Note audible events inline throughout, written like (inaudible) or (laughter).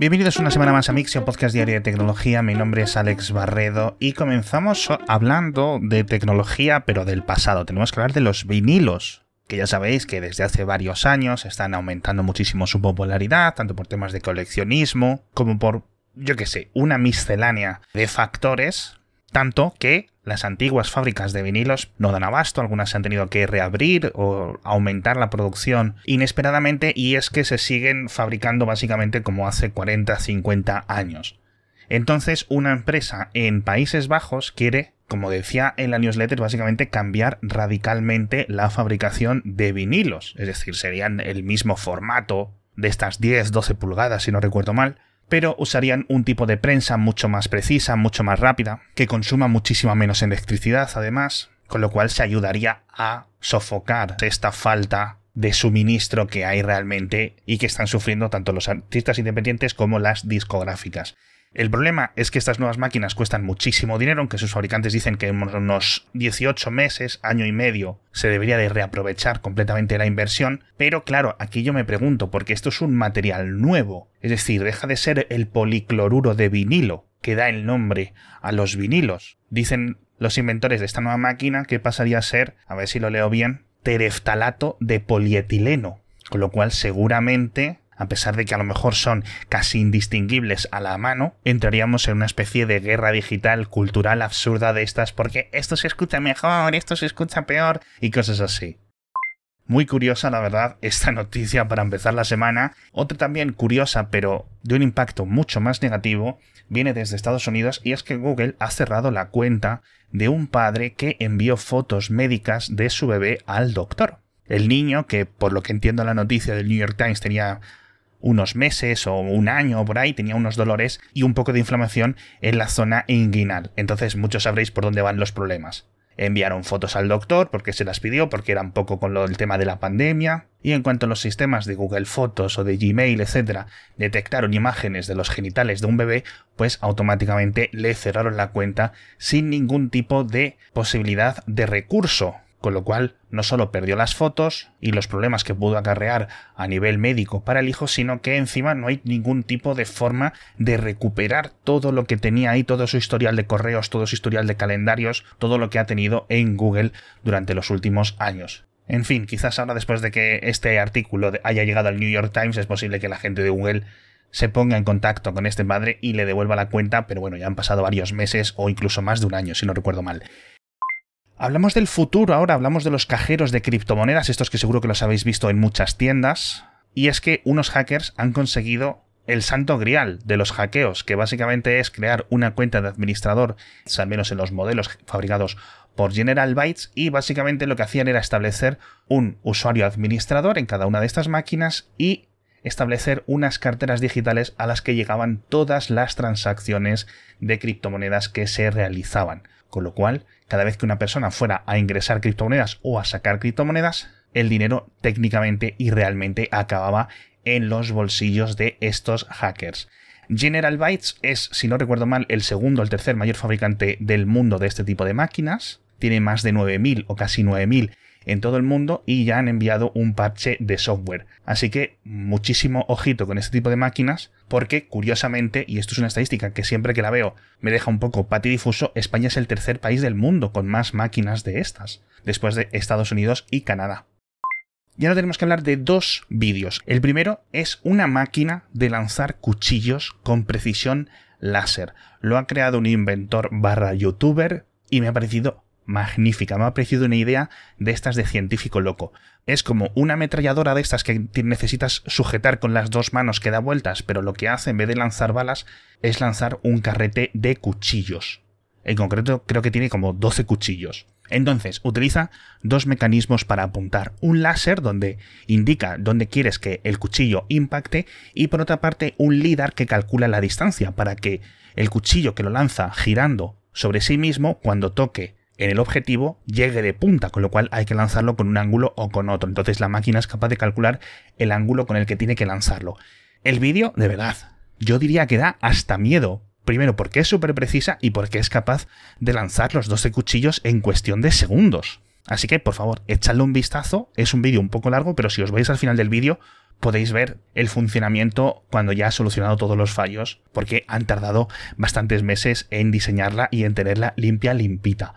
Bienvenidos una semana más a Mixio, podcast diario de tecnología. Mi nombre es Alex Barredo y comenzamos hablando de tecnología, pero del pasado. Tenemos que hablar de los vinilos, que ya sabéis que desde hace varios años están aumentando muchísimo su popularidad, tanto por temas de coleccionismo como por, yo qué sé, una miscelánea de factores, tanto que las antiguas fábricas de vinilos no dan abasto, algunas se han tenido que reabrir o aumentar la producción inesperadamente y es que se siguen fabricando básicamente como hace 40, 50 años. Entonces una empresa en Países Bajos quiere, como decía en la newsletter, básicamente cambiar radicalmente la fabricación de vinilos, es decir, serían el mismo formato de estas 10, 12 pulgadas si no recuerdo mal, pero usarían un tipo de prensa mucho más precisa, mucho más rápida, que consuma muchísima menos electricidad además, con lo cual se ayudaría a sofocar esta falta de suministro que hay realmente y que están sufriendo tanto los artistas independientes como las discográficas. El problema es que estas nuevas máquinas cuestan muchísimo dinero, aunque sus fabricantes dicen que en unos 18 meses, año y medio, se debería de reaprovechar completamente la inversión. Pero claro, aquí yo me pregunto, porque esto es un material nuevo, es decir, deja de ser el policloruro de vinilo, que da el nombre a los vinilos. Dicen los inventores de esta nueva máquina que pasaría a ser, a ver si lo leo bien, tereftalato de polietileno, con lo cual seguramente a pesar de que a lo mejor son casi indistinguibles a la mano, entraríamos en una especie de guerra digital cultural absurda de estas porque esto se escucha mejor, esto se escucha peor y cosas así. Muy curiosa, la verdad, esta (laughs) noticia para empezar la semana. Otra también curiosa, pero de un impacto mucho más negativo, viene desde Estados Unidos y es que Google ha cerrado la cuenta de un padre que envió fotos médicas de su bebé al doctor. El niño, que por lo que entiendo la noticia del New York Times tenía unos meses o un año por ahí, tenía unos dolores y un poco de inflamación en la zona inguinal. Entonces muchos sabréis por dónde van los problemas. Enviaron fotos al doctor porque se las pidió, porque era un poco con lo del tema de la pandemia. Y en cuanto a los sistemas de Google Fotos o de Gmail, etcétera, detectaron imágenes de los genitales de un bebé, pues automáticamente le cerraron la cuenta sin ningún tipo de posibilidad de recurso con lo cual no solo perdió las fotos y los problemas que pudo acarrear a nivel médico para el hijo, sino que encima no hay ningún tipo de forma de recuperar todo lo que tenía ahí, todo su historial de correos, todo su historial de calendarios, todo lo que ha tenido en Google durante los últimos años. En fin, quizás ahora después de que este artículo haya llegado al New York Times es posible que la gente de Google se ponga en contacto con este padre y le devuelva la cuenta, pero bueno, ya han pasado varios meses o incluso más de un año, si no recuerdo mal. Hablamos del futuro ahora, hablamos de los cajeros de criptomonedas, estos que seguro que los habéis visto en muchas tiendas. Y es que unos hackers han conseguido el santo grial de los hackeos, que básicamente es crear una cuenta de administrador, al menos en los modelos fabricados por General Bytes, y básicamente lo que hacían era establecer un usuario administrador en cada una de estas máquinas y establecer unas carteras digitales a las que llegaban todas las transacciones de criptomonedas que se realizaban. Con lo cual, cada vez que una persona fuera a ingresar criptomonedas o a sacar criptomonedas, el dinero técnicamente y realmente acababa en los bolsillos de estos hackers. General Bytes es, si no recuerdo mal, el segundo o el tercer mayor fabricante del mundo de este tipo de máquinas. Tiene más de 9.000 o casi 9.000 en todo el mundo y ya han enviado un parche de software. Así que muchísimo ojito con este tipo de máquinas porque curiosamente, y esto es una estadística que siempre que la veo me deja un poco patidifuso, España es el tercer país del mundo con más máquinas de estas, después de Estados Unidos y Canadá. Ya no tenemos que hablar de dos vídeos. El primero es una máquina de lanzar cuchillos con precisión láser. Lo ha creado un inventor barra youtuber y me ha parecido magnífica. Me ha parecido una idea de estas de científico loco. Es como una ametralladora de estas que necesitas sujetar con las dos manos que da vueltas, pero lo que hace en vez de lanzar balas es lanzar un carrete de cuchillos. En concreto creo que tiene como 12 cuchillos. Entonces, utiliza dos mecanismos para apuntar. Un láser donde indica dónde quieres que el cuchillo impacte y por otra parte un LIDAR que calcula la distancia para que el cuchillo que lo lanza girando sobre sí mismo cuando toque en el objetivo llegue de punta, con lo cual hay que lanzarlo con un ángulo o con otro. Entonces la máquina es capaz de calcular el ángulo con el que tiene que lanzarlo. El vídeo, de verdad, yo diría que da hasta miedo. Primero porque es súper precisa y porque es capaz de lanzar los 12 cuchillos en cuestión de segundos. Así que, por favor, echadle un vistazo. Es un vídeo un poco largo, pero si os vais al final del vídeo, podéis ver el funcionamiento cuando ya ha solucionado todos los fallos, porque han tardado bastantes meses en diseñarla y en tenerla limpia, limpita.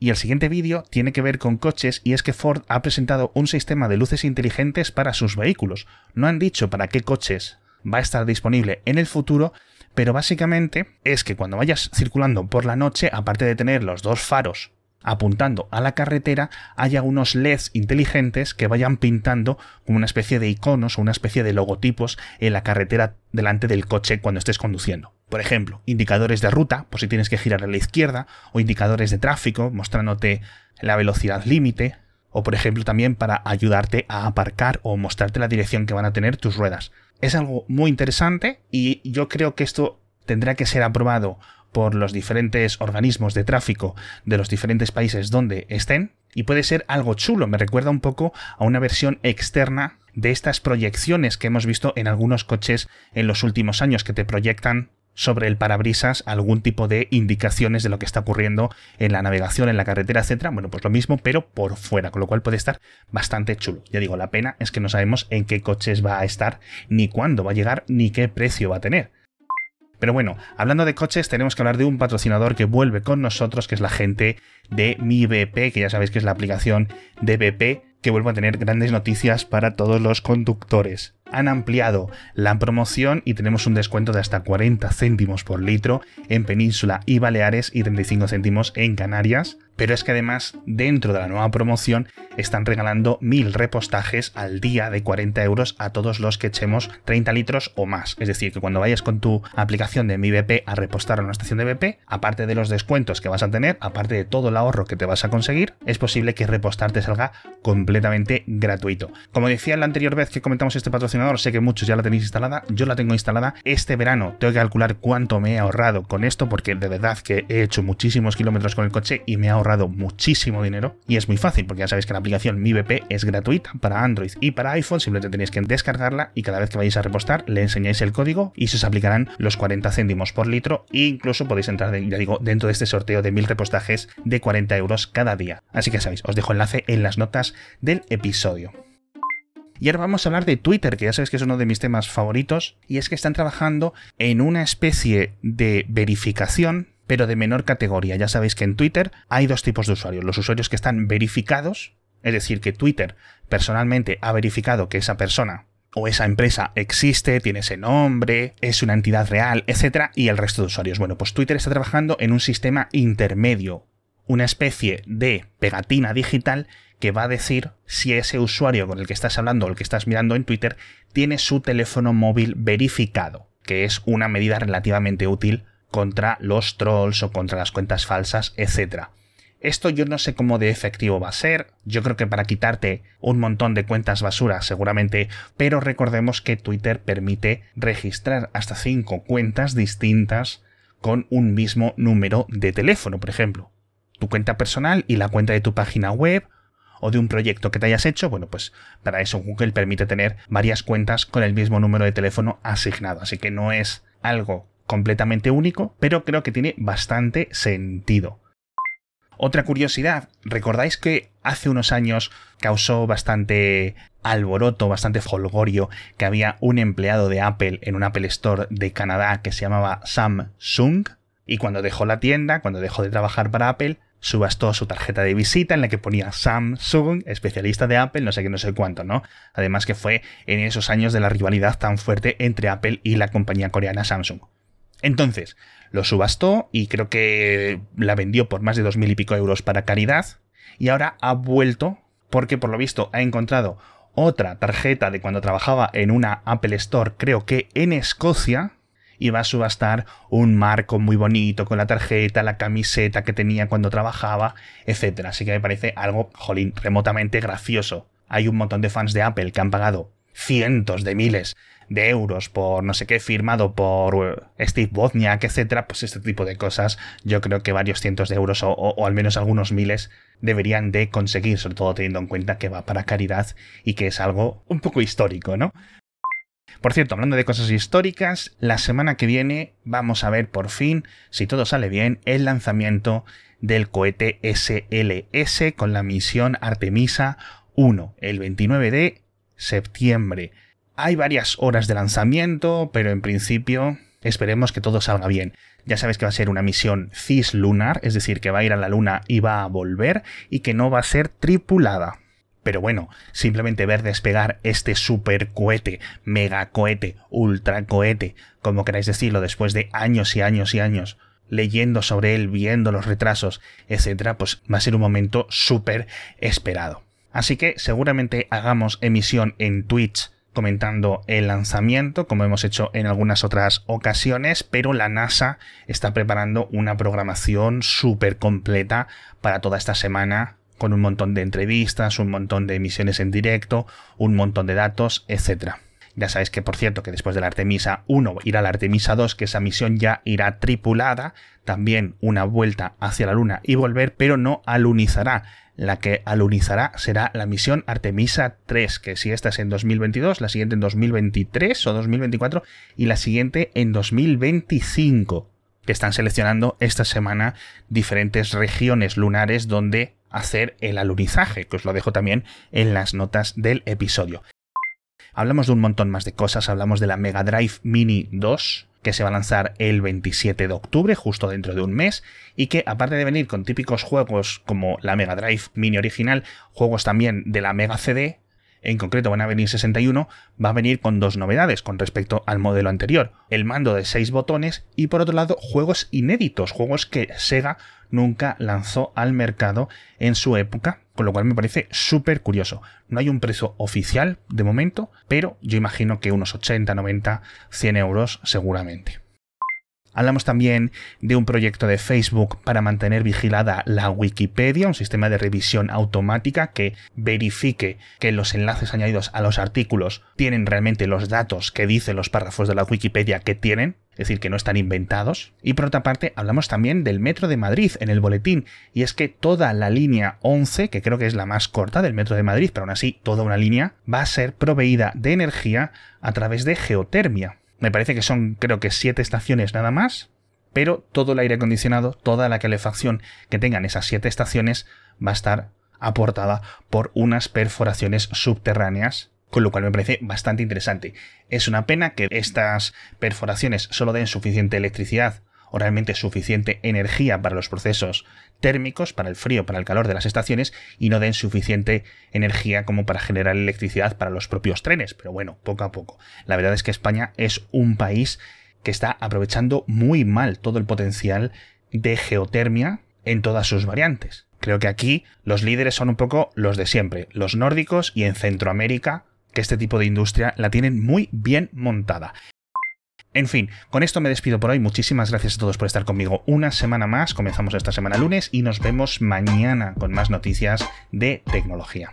Y el siguiente vídeo tiene que ver con coches y es que Ford ha presentado un sistema de luces inteligentes para sus vehículos. No han dicho para qué coches va a estar disponible en el futuro, pero básicamente es que cuando vayas circulando por la noche, aparte de tener los dos faros apuntando a la carretera, haya unos LEDs inteligentes que vayan pintando como una especie de iconos o una especie de logotipos en la carretera delante del coche cuando estés conduciendo. Por ejemplo, indicadores de ruta, por si tienes que girar a la izquierda, o indicadores de tráfico mostrándote la velocidad límite, o por ejemplo también para ayudarte a aparcar o mostrarte la dirección que van a tener tus ruedas. Es algo muy interesante y yo creo que esto tendrá que ser aprobado por los diferentes organismos de tráfico de los diferentes países donde estén y puede ser algo chulo. Me recuerda un poco a una versión externa de estas proyecciones que hemos visto en algunos coches en los últimos años que te proyectan sobre el parabrisas algún tipo de indicaciones de lo que está ocurriendo en la navegación, en la carretera, etcétera. Bueno, pues lo mismo, pero por fuera, con lo cual puede estar bastante chulo. Ya digo, la pena es que no sabemos en qué coches va a estar, ni cuándo va a llegar, ni qué precio va a tener. Pero bueno, hablando de coches, tenemos que hablar de un patrocinador que vuelve con nosotros, que es la gente de Mi BP, que ya sabéis que es la aplicación de BP, que vuelve a tener grandes noticias para todos los conductores han ampliado la promoción y tenemos un descuento de hasta 40 céntimos por litro en Península y Baleares y 35 céntimos en Canarias. Pero es que además, dentro de la nueva promoción, están regalando mil repostajes al día de 40 euros a todos los que echemos 30 litros o más. Es decir, que cuando vayas con tu aplicación de Mi BP a repostar a una estación de BP, aparte de los descuentos que vas a tener, aparte de todo el ahorro que te vas a conseguir, es posible que repostar te salga completamente gratuito. Como decía la anterior vez que comentamos este patrocinio, sé que muchos ya la tenéis instalada, yo la tengo instalada. Este verano tengo que calcular cuánto me he ahorrado con esto, porque de verdad que he hecho muchísimos kilómetros con el coche y me ha ahorrado muchísimo dinero. Y es muy fácil, porque ya sabéis que la aplicación Mi BP es gratuita para Android y para iPhone, simplemente tenéis que descargarla y cada vez que vayáis a repostar le enseñáis el código y se os aplicarán los 40 céntimos por litro e incluso podéis entrar, ya digo, dentro de este sorteo de mil repostajes de 40 euros cada día. Así que sabéis, os dejo enlace en las notas del episodio. Y ahora vamos a hablar de Twitter, que ya sabéis que es uno de mis temas favoritos, y es que están trabajando en una especie de verificación pero de menor categoría. Ya sabéis que en Twitter hay dos tipos de usuarios. Los usuarios que están verificados, es decir, que Twitter personalmente ha verificado que esa persona o esa empresa existe, tiene ese nombre, es una entidad real, etc. Y el resto de usuarios. Bueno, pues Twitter está trabajando en un sistema intermedio, una especie de pegatina digital que va a decir si ese usuario con el que estás hablando o el que estás mirando en Twitter tiene su teléfono móvil verificado, que es una medida relativamente útil contra los trolls o contra las cuentas falsas, etc. Esto yo no sé cómo de efectivo va a ser, yo creo que para quitarte un montón de cuentas basura seguramente, pero recordemos que Twitter permite registrar hasta 5 cuentas distintas con un mismo número de teléfono, por ejemplo. Tu cuenta personal y la cuenta de tu página web o de un proyecto que te hayas hecho, bueno, pues para eso Google permite tener varias cuentas con el mismo número de teléfono asignado. Así que no es algo completamente único, pero creo que tiene bastante sentido. Otra curiosidad, ¿recordáis que hace unos años causó bastante alboroto, bastante folgorio, que había un empleado de Apple en un Apple Store de Canadá que se llamaba Samsung? Y cuando dejó la tienda, cuando dejó de trabajar para Apple, subastó su tarjeta de visita en la que ponía Samsung, especialista de Apple, no sé qué, no sé cuánto, ¿no? Además que fue en esos años de la rivalidad tan fuerte entre Apple y la compañía coreana Samsung. Entonces, lo subastó y creo que la vendió por más de dos mil y pico euros para caridad y ahora ha vuelto porque por lo visto ha encontrado otra tarjeta de cuando trabajaba en una Apple Store, creo que en Escocia, y va a subastar un marco muy bonito con la tarjeta, la camiseta que tenía cuando trabajaba, etc. Así que me parece algo, jolín, remotamente gracioso. Hay un montón de fans de Apple que han pagado cientos de miles de euros por no sé qué firmado por eh, Steve Wozniak, etcétera, pues este tipo de cosas yo creo que varios cientos de euros o, o, al menos algunos miles deberían de conseguir, sobre todo teniendo en cuenta que va para caridad y que es algo un poco histórico, ¿no? Por cierto, hablando de cosas históricas, la semana que viene vamos a ver por fin, si todo sale bien, el lanzamiento del cohete SLS con la misión Artemisa 1, el 29 de septiembre. Hay varias horas de lanzamiento, pero en principio esperemos que todo salga bien. Ya sabes que va a ser una misión cislunar, es decir, que va a ir a la Luna y va a volver, y que no va a ser tripulada. Pero bueno, simplemente ver despegar este super cohete, mega cohete, ultra cohete, como queráis decirlo, después de años y años y años leyendo sobre él, viendo los retrasos, etcétera, pues va a ser un momento súper esperado. Así que seguramente hagamos emisión en Twitch comentando el lanzamiento, como hemos hecho en algunas otras ocasiones, pero la NASA está preparando una programación súper completa para toda esta semana, con un montón de entrevistas, un montón de emisiones en directo, un montón de datos, etc. Ya sabéis que, por cierto, que después de la Artemisa 1 irá la Artemisa 2, que esa misión ya irá tripulada, también una vuelta hacia la Luna y volver, pero no alunizará la que alunizará será la misión Artemisa 3, que si esta es en 2022, la siguiente en 2023 o 2024 y la siguiente en 2025, que están seleccionando esta semana diferentes regiones lunares donde hacer el alunizaje, que os lo dejo también en las notas del episodio. Hablamos de un montón más de cosas, hablamos de la Mega Drive Mini 2, que se va a lanzar el 27 de octubre, justo dentro de un mes, y que aparte de venir con típicos juegos como la Mega Drive Mini original, juegos también de la Mega CD, en concreto van a venir 61, va a venir con dos novedades con respecto al modelo anterior. El mando de 6 botones y por otro lado juegos inéditos, juegos que Sega nunca lanzó al mercado en su época, con lo cual me parece súper curioso. No hay un precio oficial de momento, pero yo imagino que unos 80, 90, 100 euros seguramente. Hablamos también de un proyecto de Facebook para mantener vigilada la Wikipedia, un sistema de revisión automática que verifique que los enlaces añadidos a los artículos tienen realmente los datos que dicen los párrafos de la Wikipedia que tienen, es decir, que no están inventados. Y por otra parte, hablamos también del Metro de Madrid en el boletín, y es que toda la línea 11, que creo que es la más corta del Metro de Madrid, pero aún así toda una línea, va a ser proveída de energía a través de geotermia. Me parece que son, creo que, siete estaciones nada más, pero todo el aire acondicionado, toda la calefacción que tengan esas siete estaciones va a estar aportada por unas perforaciones subterráneas, con lo cual me parece bastante interesante. Es una pena que estas perforaciones solo den suficiente electricidad o realmente suficiente energía para los procesos térmicos, para el frío, para el calor de las estaciones y no den suficiente energía como para generar electricidad para los propios trenes. Pero bueno, poco a poco. La verdad es que España es un país que está aprovechando muy mal todo el potencial de geotermia en todas sus variantes. Creo que aquí los líderes son un poco los de siempre, los nórdicos y en Centroamérica, que este tipo de industria la tienen muy bien montada. En fin, con esto me despido por hoy. Muchísimas gracias a todos por estar conmigo una semana más. Comenzamos esta semana lunes y nos vemos mañana con más noticias de tecnología.